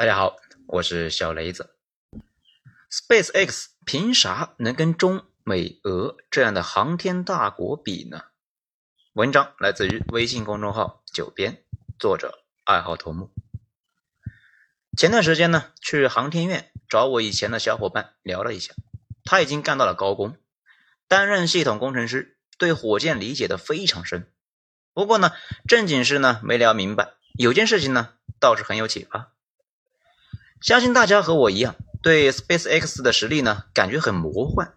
大家好，我是小雷子。SpaceX 凭啥能跟中美俄这样的航天大国比呢？文章来自于微信公众号“九编”，作者爱好头目。前段时间呢，去航天院找我以前的小伙伴聊了一下，他已经干到了高工，担任系统工程师，对火箭理解的非常深。不过呢，正经事呢没聊明白，有件事情呢倒是很有启发。相信大家和我一样，对 SpaceX 的实力呢感觉很魔幻。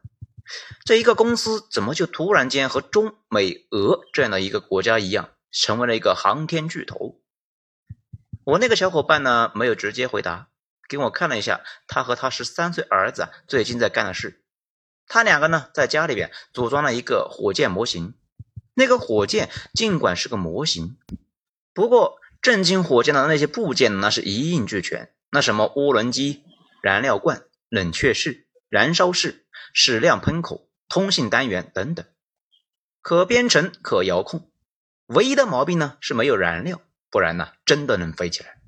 这一个公司怎么就突然间和中美俄这样的一个国家一样，成为了一个航天巨头？我那个小伙伴呢没有直接回答，给我看了一下他和他十三岁儿子最近在干的事。他两个呢在家里边组装了一个火箭模型。那个火箭尽管是个模型，不过震惊火箭的那些部件那是一应俱全。那什么涡轮机、燃料罐、冷却室、燃烧室、矢量喷口、通信单元等等，可编程、可遥控。唯一的毛病呢是没有燃料，不然呢真的能飞起来。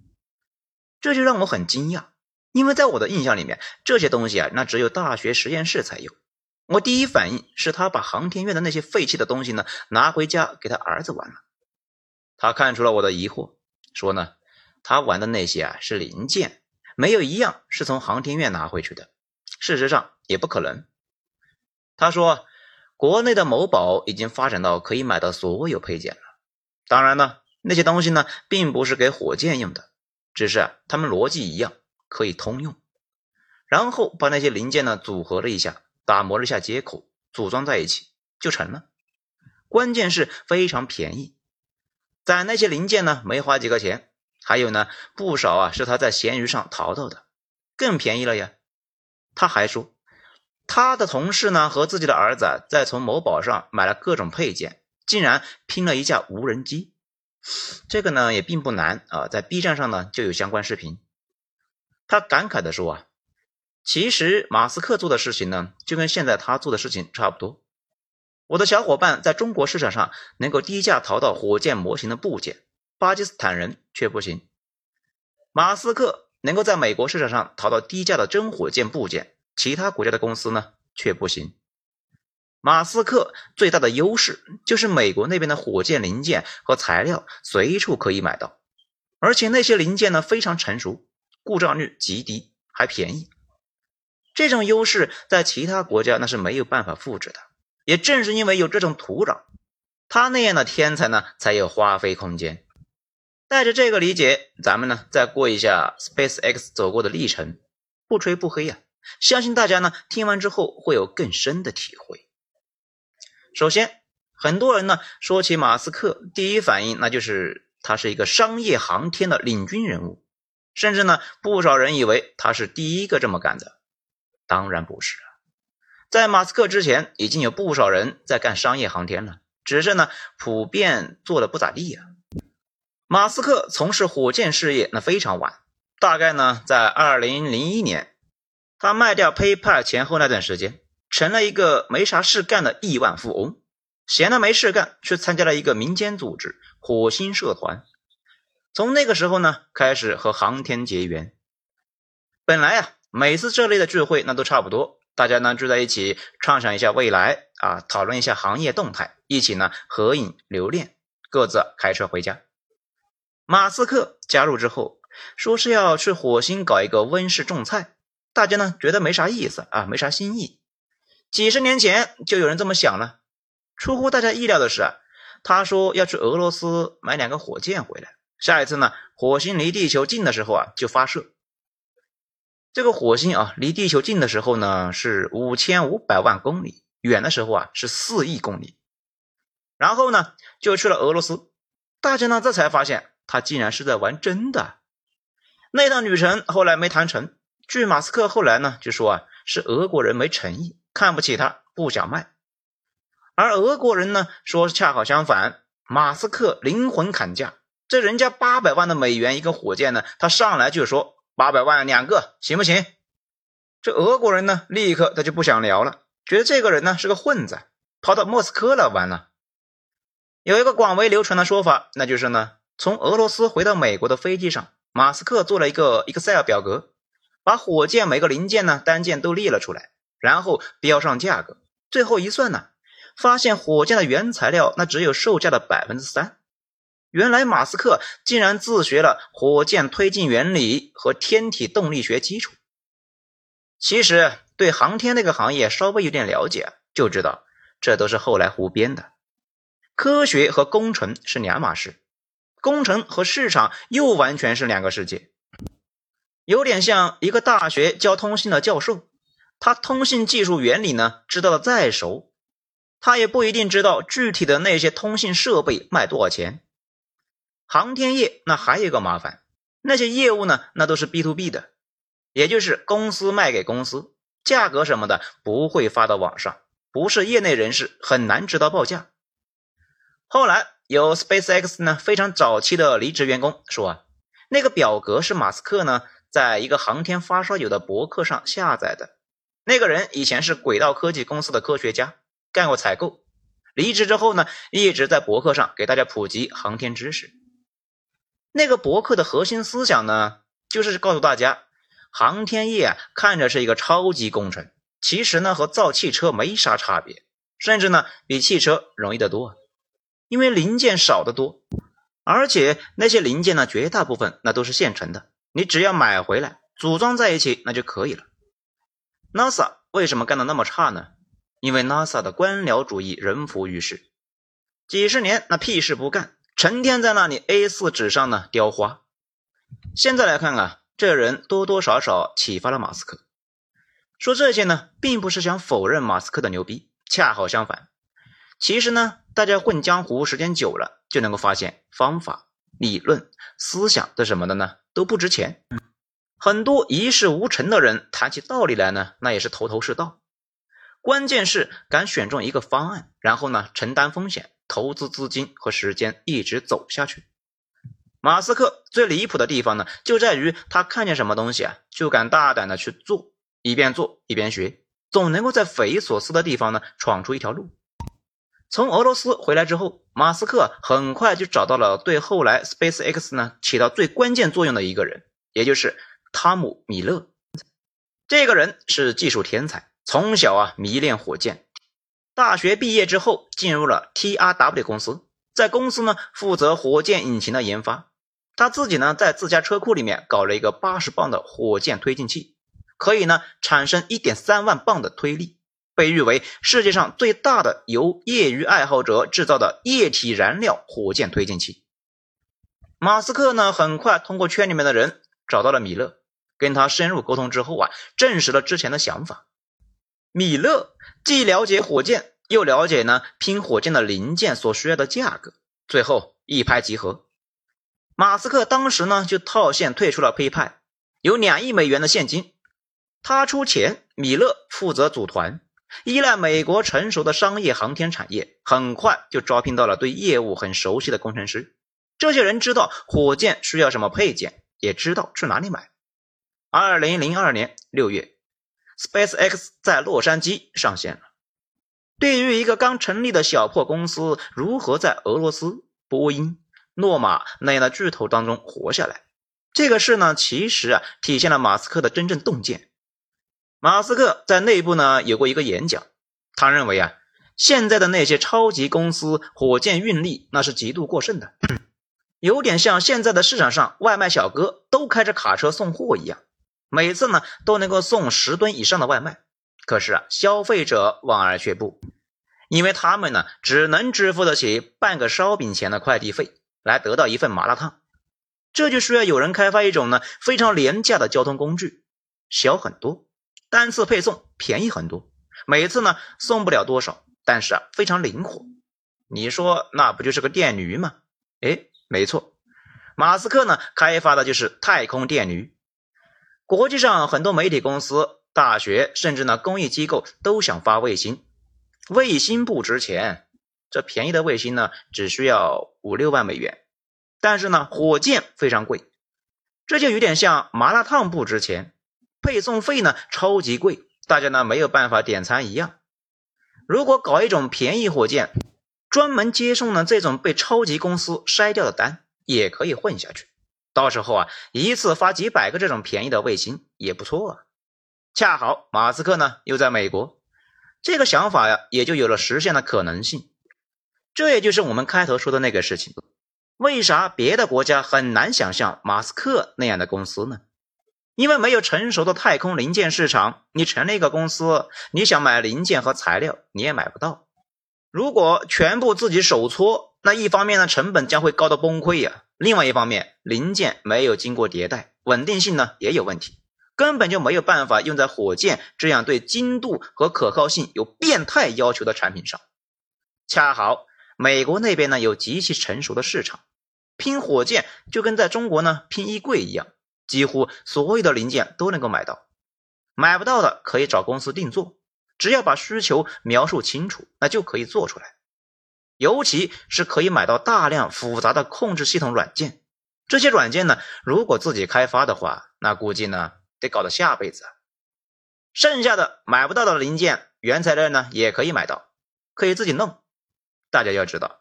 这就让我很惊讶，因为在我的印象里面，这些东西啊，那只有大学实验室才有。我第一反应是他把航天院的那些废弃的东西呢拿回家给他儿子玩了。他看出了我的疑惑，说呢。他玩的那些啊是零件，没有一样是从航天院拿回去的。事实上也不可能。他说，国内的某宝已经发展到可以买到所有配件了。当然呢，那些东西呢并不是给火箭用的，只是他们逻辑一样，可以通用。然后把那些零件呢组合了一下，打磨了一下接口，组装在一起就成了。关键是非常便宜，攒那些零件呢没花几个钱。还有呢，不少啊是他在闲鱼上淘到的，更便宜了呀。他还说，他的同事呢和自己的儿子在从某宝上买了各种配件，竟然拼了一架无人机。这个呢也并不难啊，在 B 站上呢就有相关视频。他感慨的说啊，其实马斯克做的事情呢，就跟现在他做的事情差不多。我的小伙伴在中国市场上能够低价淘到火箭模型的部件。巴基斯坦人却不行。马斯克能够在美国市场上淘到低价的真火箭部件，其他国家的公司呢却不行。马斯克最大的优势就是美国那边的火箭零件和材料随处可以买到，而且那些零件呢非常成熟，故障率极低，还便宜。这种优势在其他国家那是没有办法复制的。也正是因为有这种土壤，他那样的天才呢才有发挥空间。带着这个理解，咱们呢再过一下 SpaceX 走过的历程，不吹不黑呀。相信大家呢听完之后会有更深的体会。首先，很多人呢说起马斯克，第一反应那就是他是一个商业航天的领军人物，甚至呢不少人以为他是第一个这么干的。当然不是啊，在马斯克之前，已经有不少人在干商业航天了，只是呢普遍做的不咋地呀。马斯克从事火箭事业那非常晚，大概呢在二零零一年，他卖掉 PayPal 前后那段时间，成了一个没啥事干的亿万富翁，闲的没事干，去参加了一个民间组织——火星社团。从那个时候呢，开始和航天结缘。本来啊，每次这类的聚会那都差不多，大家呢聚在一起畅想一下未来啊，讨论一下行业动态，一起呢合影留念，各自开车回家。马斯克加入之后，说是要去火星搞一个温室种菜，大家呢觉得没啥意思啊，没啥新意。几十年前就有人这么想了。出乎大家意料的是啊，他说要去俄罗斯买两个火箭回来，下一次呢火星离地球近的时候啊就发射。这个火星啊离地球近的时候呢是五千五百万公里，远的时候啊是四亿公里。然后呢就去了俄罗斯，大家呢这才发现。他竟然是在玩真的，那趟旅程后来没谈成。据马斯克后来呢就说啊，是俄国人没诚意，看不起他，不想卖。而俄国人呢说恰好相反，马斯克灵魂砍价，这人家八百万的美元一个火箭呢，他上来就说八百万两个行不行？这俄国人呢立刻他就不想聊了，觉得这个人呢是个混子，跑到莫斯科来玩了。有一个广为流传的说法，那就是呢。从俄罗斯回到美国的飞机上，马斯克做了一个 Excel 表格，把火箭每个零件呢单件都列了出来，然后标上价格。最后一算呢，发现火箭的原材料那只有售价的百分之三。原来马斯克竟然自学了火箭推进原理和天体动力学基础。其实对航天那个行业稍微有点了解，就知道这都是后来胡编的。科学和工程是两码事，工程和市场又完全是两个世界。有点像一个大学教通信的教授，他通信技术原理呢知道的再熟，他也不一定知道具体的那些通信设备卖多少钱。航天业那还有一个麻烦，那些业务呢，那都是 B to B 的，也就是公司卖给公司，价格什么的不会发到网上，不是业内人士很难知道报价。后来有 SpaceX 呢非常早期的离职员工说啊，那个表格是马斯克呢在一个航天发烧友的博客上下载的，那个人以前是轨道科技公司的科学家，干过采购，离职之后呢一直在博客上给大家普及航天知识。那个博客的核心思想呢，就是告诉大家，航天业啊看着是一个超级工程，其实呢和造汽车没啥差别，甚至呢比汽车容易得多，因为零件少得多，而且那些零件呢绝大部分那都是现成的，你只要买回来组装在一起那就可以了。NASA 为什么干的那么差呢？因为 NASA 的官僚主义人浮于事，几十年那屁事不干。成天在那里 A4 纸上呢雕花。现在来看啊，这人多多少少启发了马斯克。说这些呢，并不是想否认马斯克的牛逼，恰好相反。其实呢，大家混江湖时间久了，就能够发现方法、理论、思想的什么的呢都不值钱。很多一事无成的人谈起道理来呢，那也是头头是道。关键是敢选中一个方案，然后呢承担风险。投资资金和时间一直走下去。马斯克最离谱的地方呢，就在于他看见什么东西啊，就敢大胆的去做，一边做一边学，总能够在匪夷所思的地方呢闯出一条路。从俄罗斯回来之后，马斯克很快就找到了对后来 SpaceX 呢起到最关键作用的一个人，也就是汤姆·米勒。这个人是技术天才，从小啊迷恋火箭。大学毕业之后，进入了 TRW 公司，在公司呢负责火箭引擎的研发。他自己呢在自家车库里面搞了一个八十磅的火箭推进器，可以呢产生一点三万磅的推力，被誉为世界上最大的由业余爱好者制造的液体燃料火箭推进器。马斯克呢很快通过圈里面的人找到了米勒，跟他深入沟通之后啊，证实了之前的想法。米勒既了解火箭，又了解呢拼火箭的零件所需要的价格，最后一拍即合。马斯克当时呢就套现退出了胚派，有两亿美元的现金，他出钱，米勒负责组团。依赖美国成熟的商业航天产业，很快就招聘到了对业务很熟悉的工程师。这些人知道火箭需要什么配件，也知道去哪里买。二零零二年六月。SpaceX 在洛杉矶上线了。对于一个刚成立的小破公司，如何在俄罗斯、波音、诺马那样的巨头当中活下来，这个事呢，其实啊，体现了马斯克的真正洞见。马斯克在内部呢有过一个演讲，他认为啊，现在的那些超级公司火箭运力那是极度过剩的，有点像现在的市场上外卖小哥都开着卡车送货一样。每次呢都能够送十吨以上的外卖，可是啊，消费者望而却步，因为他们呢只能支付得起半个烧饼钱的快递费，来得到一份麻辣烫。这就需要有人开发一种呢非常廉价的交通工具，小很多，单次配送便宜很多，每次呢送不了多少，但是啊非常灵活。你说那不就是个电驴吗？哎，没错，马斯克呢开发的就是太空电驴。国际上很多媒体公司、大学，甚至呢公益机构都想发卫星。卫星不值钱，这便宜的卫星呢只需要五六万美元。但是呢，火箭非常贵，这就有点像麻辣烫不值钱，配送费呢超级贵，大家呢没有办法点餐一样。如果搞一种便宜火箭，专门接送呢这种被超级公司筛掉的单，也可以混下去。到时候啊，一次发几百个这种便宜的卫星也不错啊。恰好马斯克呢又在美国，这个想法呀也就有了实现的可能性。这也就是我们开头说的那个事情。为啥别的国家很难想象马斯克那样的公司呢？因为没有成熟的太空零件市场，你成立一个公司，你想买零件和材料你也买不到。如果全部自己手搓，那一方面呢成本将会高到崩溃呀，另外一方面零件没有经过迭代，稳定性呢也有问题，根本就没有办法用在火箭这样对精度和可靠性有变态要求的产品上。恰好。美国那边呢有极其成熟的市场，拼火箭就跟在中国呢拼衣柜一样，几乎所有的零件都能够买到，买不到的可以找公司定做，只要把需求描述清楚，那就可以做出来。尤其是可以买到大量复杂的控制系统软件，这些软件呢，如果自己开发的话，那估计呢得搞到下辈子。剩下的买不到的零件、原材料呢也可以买到，可以自己弄。大家要知道，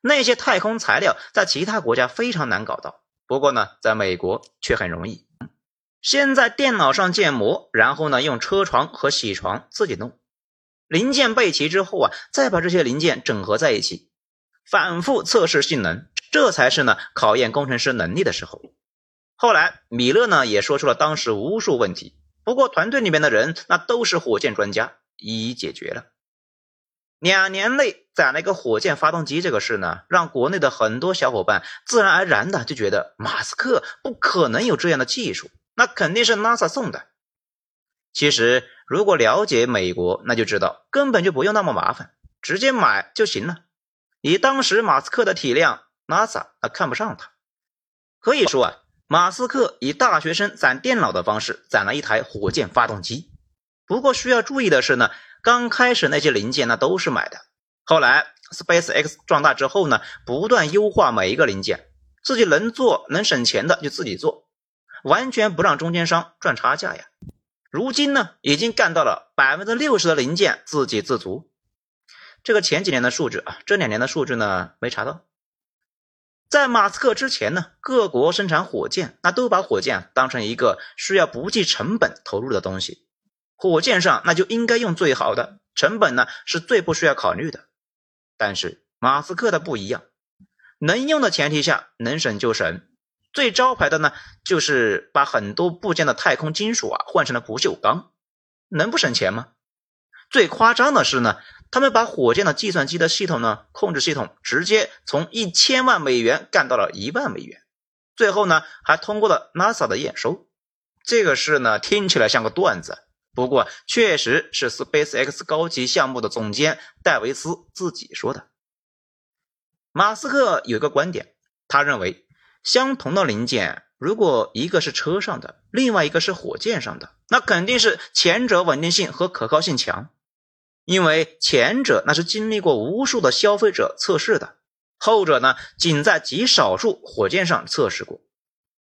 那些太空材料在其他国家非常难搞到，不过呢，在美国却很容易。先在电脑上建模，然后呢，用车床和铣床自己弄。零件备齐之后啊，再把这些零件整合在一起，反复测试性能，这才是呢考验工程师能力的时候。后来米勒呢也说出了当时无数问题，不过团队里面的人那都是火箭专家，一一解决了。两年内攒了一个火箭发动机这个事呢，让国内的很多小伙伴自然而然的就觉得马斯克不可能有这样的技术，那肯定是 NASA 送的。其实如果了解美国，那就知道根本就不用那么麻烦，直接买就行了。以当时马斯克的体量，NASA 啊看不上他。可以说啊，马斯克以大学生攒电脑的方式攒了一台火箭发动机。不过需要注意的是呢。刚开始那些零件那都是买的，后来 SpaceX 壮大之后呢，不断优化每一个零件，自己能做能省钱的就自己做，完全不让中间商赚差价呀。如今呢，已经干到了百分之六十的零件自给自足。这个前几年的数据啊，这两年的数据呢没查到。在马斯克之前呢，各国生产火箭那都把火箭当成一个需要不计成本投入的东西。火箭上那就应该用最好的，成本呢是最不需要考虑的。但是马斯克的不一样，能用的前提下能省就省。最招牌的呢就是把很多部件的太空金属啊换成了不锈钢，能不省钱吗？最夸张的是呢，他们把火箭的计算机的系统呢控制系统直接从一千万美元干到了一万美元，最后呢还通过了 NASA 的验收。这个事呢听起来像个段子。不过，确实是 SpaceX 高级项目的总监戴维斯自己说的。马斯克有个观点，他认为相同的零件，如果一个是车上的，另外一个是火箭上的，那肯定是前者稳定性和可靠性强，因为前者那是经历过无数的消费者测试的，后者呢仅在极少数火箭上测试过。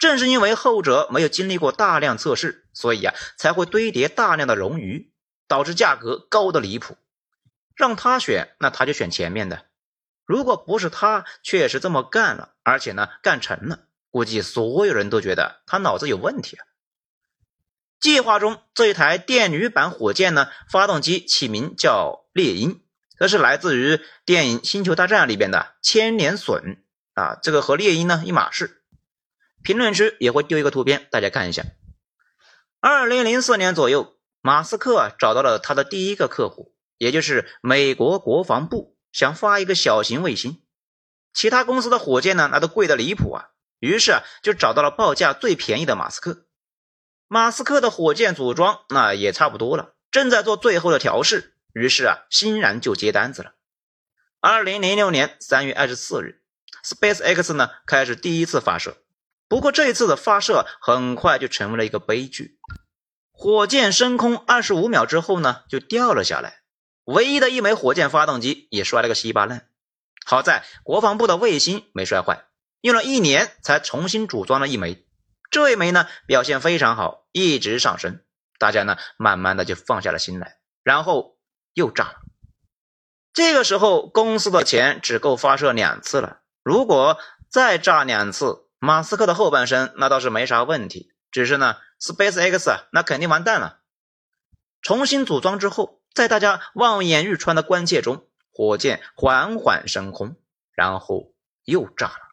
正是因为后者没有经历过大量测试，所以啊才会堆叠大量的冗余，导致价格高的离谱。让他选，那他就选前面的。如果不是他确实这么干了，而且呢干成了，估计所有人都觉得他脑子有问题啊。计划中这一台电女版火箭呢，发动机起名叫猎鹰，这是来自于电影《星球大战》里边的千年隼啊，这个和猎鹰呢一码事。评论区也会丢一个图片，大家看一下。二零零四年左右，马斯克找到了他的第一个客户，也就是美国国防部，想发一个小型卫星。其他公司的火箭呢，那都贵的离谱啊。于是啊，就找到了报价最便宜的马斯克。马斯克的火箭组装那也差不多了，正在做最后的调试。于是啊，欣然就接单子了。二零零六年三月二十四日，SpaceX 呢开始第一次发射。不过这一次的发射很快就成为了一个悲剧，火箭升空二十五秒之后呢，就掉了下来，唯一的一枚火箭发动机也摔了个稀巴烂。好在国防部的卫星没摔坏，用了一年才重新组装了一枚，这一枚呢表现非常好，一直上升，大家呢慢慢的就放下了心来，然后又炸了。这个时候公司的钱只够发射两次了，如果再炸两次。马斯克的后半生那倒是没啥问题，只是呢，SpaceX 啊，那肯定完蛋了。重新组装之后，在大家望眼欲穿的关切中，火箭缓缓升空，然后又炸了。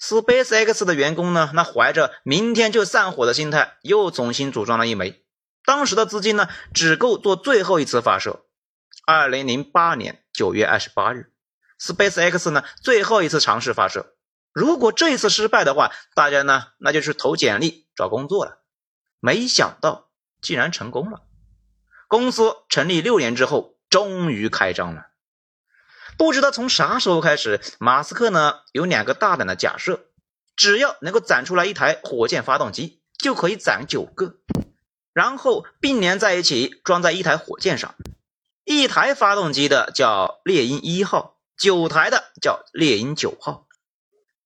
SpaceX 的员工呢，那怀着明天就散伙的心态，又重新组装了一枚。当时的资金呢，只够做最后一次发射。二零零八年九月二十八日，SpaceX 呢最后一次尝试发射。如果这一次失败的话，大家呢那就去投简历找工作了。没想到竟然成功了。公司成立六年之后，终于开张了。不知道从啥时候开始，马斯克呢有两个大胆的假设：只要能够攒出来一台火箭发动机，就可以攒九个，然后并联在一起装在一台火箭上。一台发动机的叫猎鹰一号，九台的叫猎鹰九号。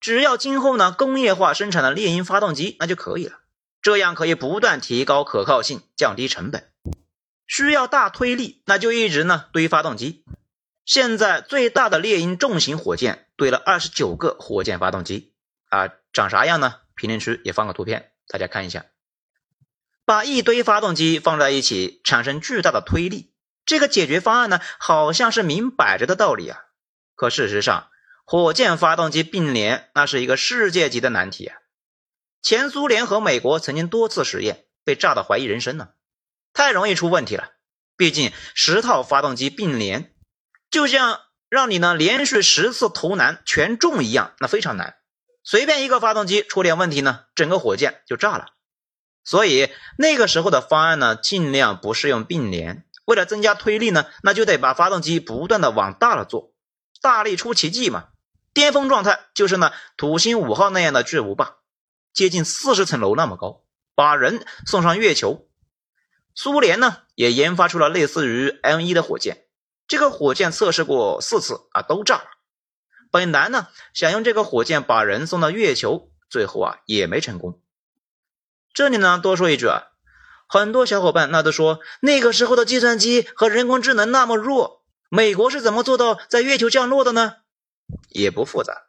只要今后呢工业化生产的猎鹰发动机，那就可以了。这样可以不断提高可靠性，降低成本。需要大推力，那就一直呢堆发动机。现在最大的猎鹰重型火箭堆了二十九个火箭发动机啊，长啥样呢？评论区也放个图片，大家看一下。把一堆发动机放在一起，产生巨大的推力，这个解决方案呢，好像是明摆着的道理啊。可事实上，火箭发动机并联那是一个世界级的难题啊。前苏联和美国曾经多次实验，被炸得怀疑人生呢，太容易出问题了。毕竟十套发动机并联。就像让你呢连续十次投篮全中一样，那非常难。随便一个发动机出点问题呢，整个火箭就炸了。所以那个时候的方案呢，尽量不是用并联。为了增加推力呢，那就得把发动机不断的往大了做，大力出奇迹嘛。巅峰状态就是呢土星五号那样的巨无霸，接近四十层楼那么高，把人送上月球。苏联呢也研发出了类似于 M 一的火箭。这个火箭测试过四次啊，都炸了。本来呢想用这个火箭把人送到月球，最后啊也没成功。这里呢多说一句啊，很多小伙伴那都说那个时候的计算机和人工智能那么弱，美国是怎么做到在月球降落的呢？也不复杂，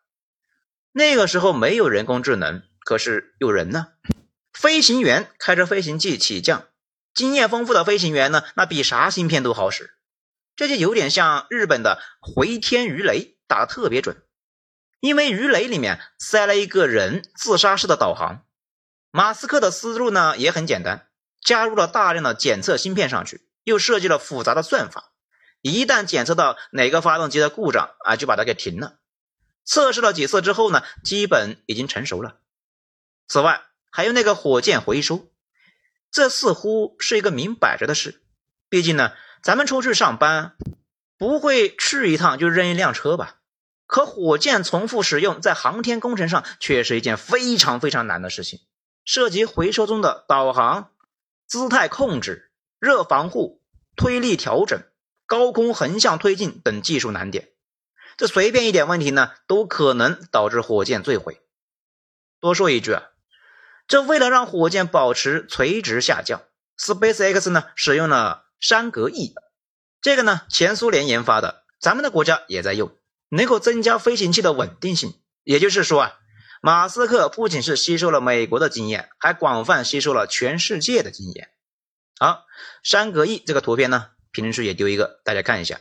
那个时候没有人工智能，可是有人呢。飞行员开着飞行器起降，经验丰富的飞行员呢，那比啥芯片都好使。这就有点像日本的回天鱼雷打的特别准，因为鱼雷里面塞了一个人自杀式的导航。马斯克的思路呢也很简单，加入了大量的检测芯片上去，又设计了复杂的算法，一旦检测到哪个发动机的故障啊，就把它给停了。测试了几次之后呢，基本已经成熟了。此外，还有那个火箭回收，这似乎是一个明摆着的事，毕竟呢。咱们出去上班，不会去一趟就扔一辆车吧？可火箭重复使用在航天工程上却是一件非常非常难的事情，涉及回收中的导航、姿态控制、热防护、推力调整、高空横向推进等技术难点。这随便一点问题呢，都可能导致火箭坠毁。多说一句啊，这为了让火箭保持垂直下降，SpaceX 呢使用了。山格翼，这个呢，前苏联研发的，咱们的国家也在用，能够增加飞行器的稳定性。也就是说啊，马斯克不仅是吸收了美国的经验，还广泛吸收了全世界的经验。好，山格翼这个图片呢，评论区也丢一个，大家看一下。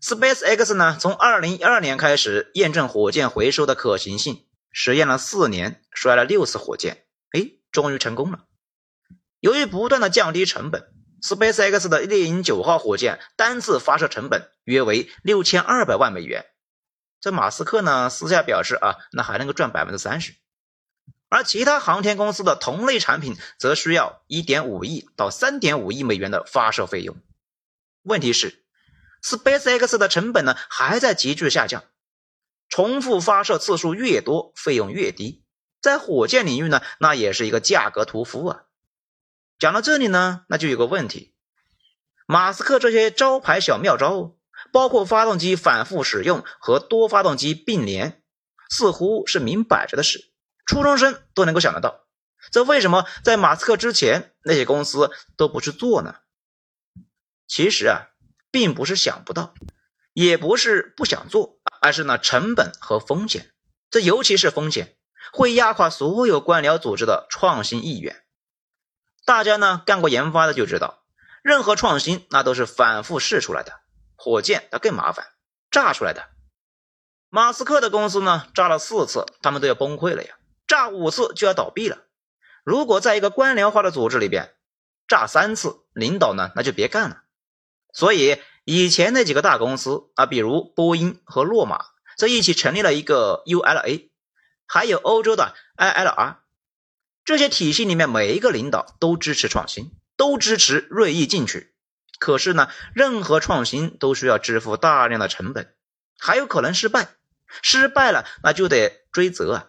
SpaceX 呢，从二零一二年开始验证火箭回收的可行性，实验了四年，摔了六次火箭，哎，终于成功了。由于不断的降低成本。SpaceX 的猎鹰九号火箭单次发射成本约为六千二百万美元。这马斯克呢私下表示啊，那还能够赚百分之三十。而其他航天公司的同类产品则需要一点五亿到三点五亿美元的发射费用。问题是，SpaceX 的成本呢还在急剧下降，重复发射次数越多，费用越低。在火箭领域呢，那也是一个价格屠夫啊。讲到这里呢，那就有个问题：马斯克这些招牌小妙招，包括发动机反复使用和多发动机并联，似乎是明摆着的事，初中生都能够想得到。这为什么在马斯克之前那些公司都不去做呢？其实啊，并不是想不到，也不是不想做，而是呢成本和风险。这尤其是风险，会压垮所有官僚组织的创新意愿。大家呢干过研发的就知道，任何创新那都是反复试出来的。火箭它更麻烦，炸出来的。马斯克的公司呢炸了四次，他们都要崩溃了呀；炸五次就要倒闭了。如果在一个官僚化的组织里边，炸三次，领导呢那就别干了。所以以前那几个大公司啊，比如波音和洛马，这一起成立了一个 ULA，还有欧洲的 ILR。这些体系里面每一个领导都支持创新，都支持锐意进取。可是呢，任何创新都需要支付大量的成本，还有可能失败。失败了那就得追责啊。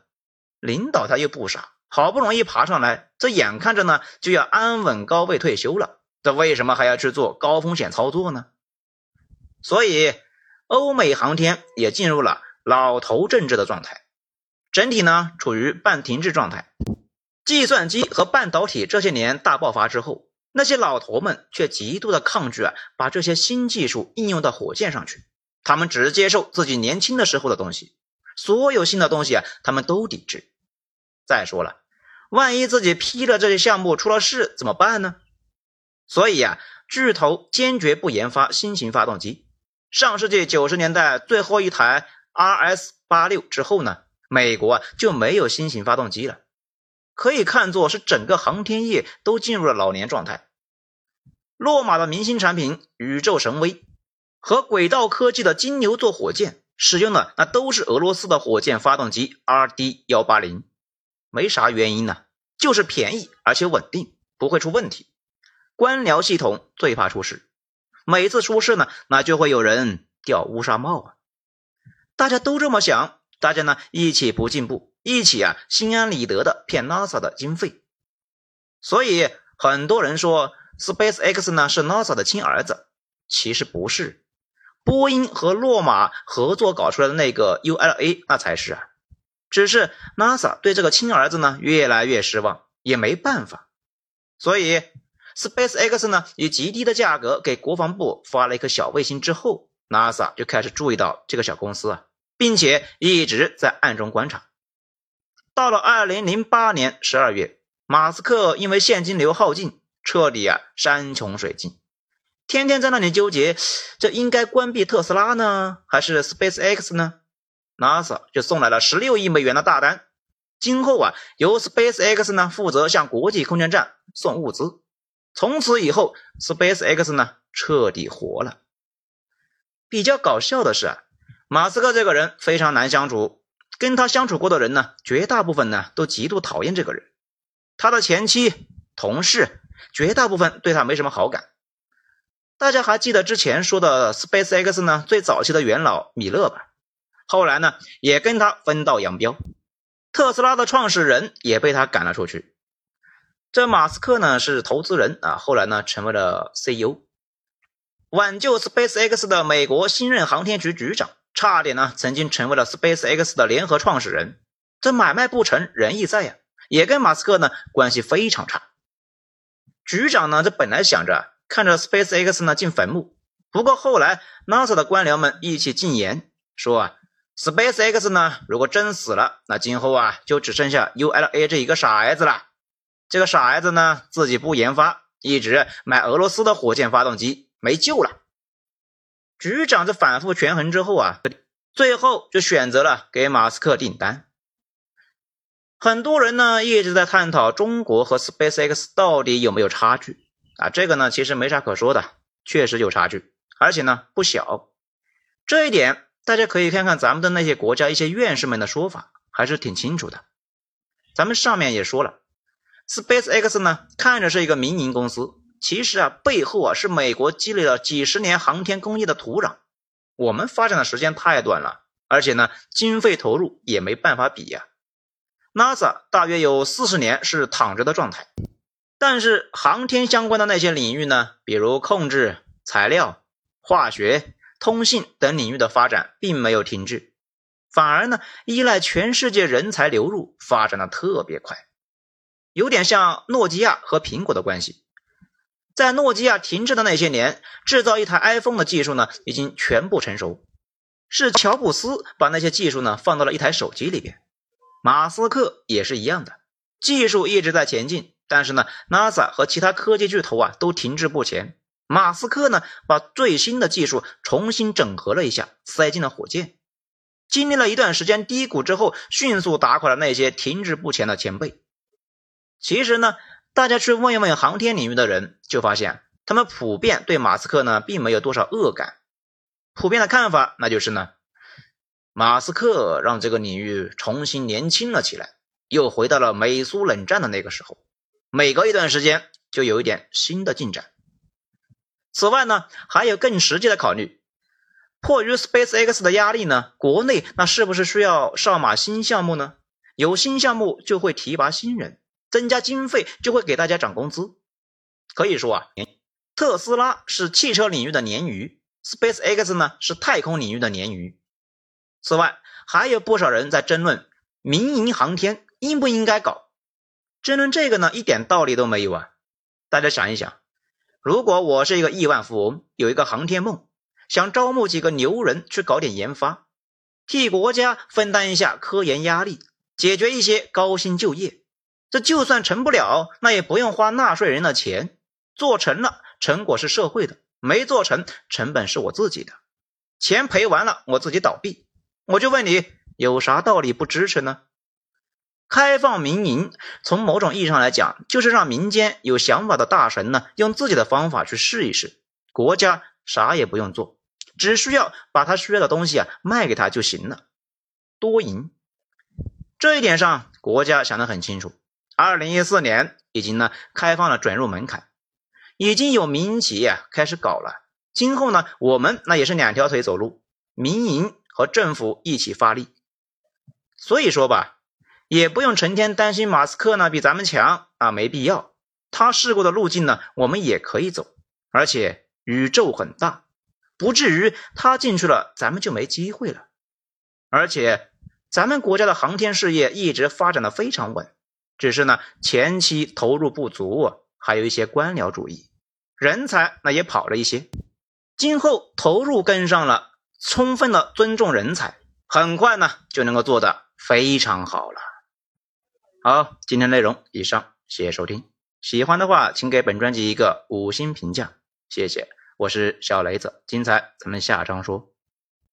领导他又不傻，好不容易爬上来，这眼看着呢就要安稳高位退休了，这为什么还要去做高风险操作呢？所以，欧美航天也进入了老头政治的状态，整体呢处于半停滞状态。计算机和半导体这些年大爆发之后，那些老头们却极度的抗拒啊，把这些新技术应用到火箭上去。他们只接受自己年轻的时候的东西，所有新的东西啊，他们都抵制。再说了，万一自己批了这些项目出了事怎么办呢？所以呀，巨头坚决不研发新型发动机。上世纪九十年代最后一台 RS 八六之后呢，美国就没有新型发动机了，可以看作是整个航天业都进入了老年状态。洛马的明星产品宇宙神威和轨道科技的金牛座火箭使用的那都是俄罗斯的火箭发动机 RD 幺八零，没啥原因呢，就是便宜而且稳定，不会出问题。官僚系统最怕出事。每次出事呢，那就会有人掉乌纱帽啊！大家都这么想，大家呢一起不进步，一起啊心安理得的骗 NASA 的经费。所以很多人说 SpaceX 呢是 NASA 的亲儿子，其实不是。波音和洛马合作搞出来的那个 ULA 那才是啊，只是 NASA 对这个亲儿子呢越来越失望，也没办法，所以。SpaceX 呢，以极低的价格给国防部发了一颗小卫星之后，NASA 就开始注意到这个小公司啊，并且一直在暗中观察。到了2008年12月，马斯克因为现金流耗尽，彻底啊山穷水尽，天天在那里纠结，这应该关闭特斯拉呢，还是 SpaceX 呢？NASA 就送来了16亿美元的大单，今后啊由 SpaceX 呢负责向国际空间站送物资。从此以后，SpaceX 呢彻底活了。比较搞笑的是啊，马斯克这个人非常难相处，跟他相处过的人呢，绝大部分呢都极度讨厌这个人。他的前妻、同事，绝大部分对他没什么好感。大家还记得之前说的 SpaceX 呢最早期的元老米勒吧？后来呢也跟他分道扬镳，特斯拉的创始人也被他赶了出去。这马斯克呢是投资人啊，后来呢成为了 CEO，挽救 SpaceX 的美国新任航天局局长，差点呢曾经成为了 SpaceX 的联合创始人。这买卖不成仁义在呀，也跟马斯克呢关系非常差。局长呢这本来想着看着 SpaceX 呢进坟墓，不过后来 NASA 的官僚们一起进言说啊，SpaceX 呢如果真死了，那今后啊就只剩下 ULA 这一个傻孩子了。这个傻孩子呢，自己不研发，一直买俄罗斯的火箭发动机，没救了。局长这反复权衡之后啊，最后就选择了给马斯克订单。很多人呢一直在探讨中国和 SpaceX 到底有没有差距啊？这个呢其实没啥可说的，确实有差距，而且呢不小。这一点大家可以看看咱们的那些国家一些院士们的说法，还是挺清楚的。咱们上面也说了。SpaceX 呢，看着是一个民营公司，其实啊，背后啊是美国积累了几十年航天工业的土壤。我们发展的时间太短了，而且呢，经费投入也没办法比呀。NASA 大约有四十年是躺着的状态，但是航天相关的那些领域呢，比如控制、材料、化学、通信等领域的发展并没有停滞，反而呢，依赖全世界人才流入，发展的特别快。有点像诺基亚和苹果的关系，在诺基亚停滞的那些年，制造一台 iPhone 的技术呢已经全部成熟。是乔布斯把那些技术呢放到了一台手机里边，马斯克也是一样的，技术一直在前进，但是呢，NASA 和其他科技巨头啊都停滞不前。马斯克呢把最新的技术重新整合了一下，塞进了火箭，经历了一段时间低谷之后，迅速打垮了那些停滞不前的前辈。其实呢，大家去问一问航天领域的人，就发现他们普遍对马斯克呢并没有多少恶感。普遍的看法，那就是呢，马斯克让这个领域重新年轻了起来，又回到了美苏冷战的那个时候，每隔一段时间就有一点新的进展。此外呢，还有更实际的考虑，迫于 SpaceX 的压力呢，国内那是不是需要上马新项目呢？有新项目就会提拔新人，增加经费就会给大家涨工资。可以说啊，特斯拉是汽车领域的鲶鱼。SpaceX 呢是太空领域的鲶鱼。此外，还有不少人在争论民营航天应不应该搞。争论这个呢，一点道理都没有啊！大家想一想，如果我是一个亿万富翁，有一个航天梦，想招募几个牛人去搞点研发，替国家分担一下科研压力，解决一些高薪就业。这就算成不了，那也不用花纳税人的钱。做成了，成果是社会的。没做成，成本是我自己的，钱赔完了，我自己倒闭。我就问你，有啥道理不支持呢？开放民营，从某种意义上来讲，就是让民间有想法的大神呢，用自己的方法去试一试。国家啥也不用做，只需要把他需要的东西啊卖给他就行了，多赢。这一点上，国家想得很清楚。二零一四年已经呢开放了准入门槛。已经有民营企业开始搞了，今后呢，我们那也是两条腿走路，民营和政府一起发力。所以说吧，也不用成天担心马斯克呢比咱们强啊，没必要。他试过的路径呢，我们也可以走，而且宇宙很大，不至于他进去了，咱们就没机会了。而且咱们国家的航天事业一直发展的非常稳，只是呢前期投入不足。还有一些官僚主义，人才那也跑了一些，今后投入跟上了，充分的尊重人才，很快呢就能够做得非常好了。好，今天内容以上，谢谢收听，喜欢的话请给本专辑一个五星评价，谢谢。我是小雷子，精彩咱们下章说。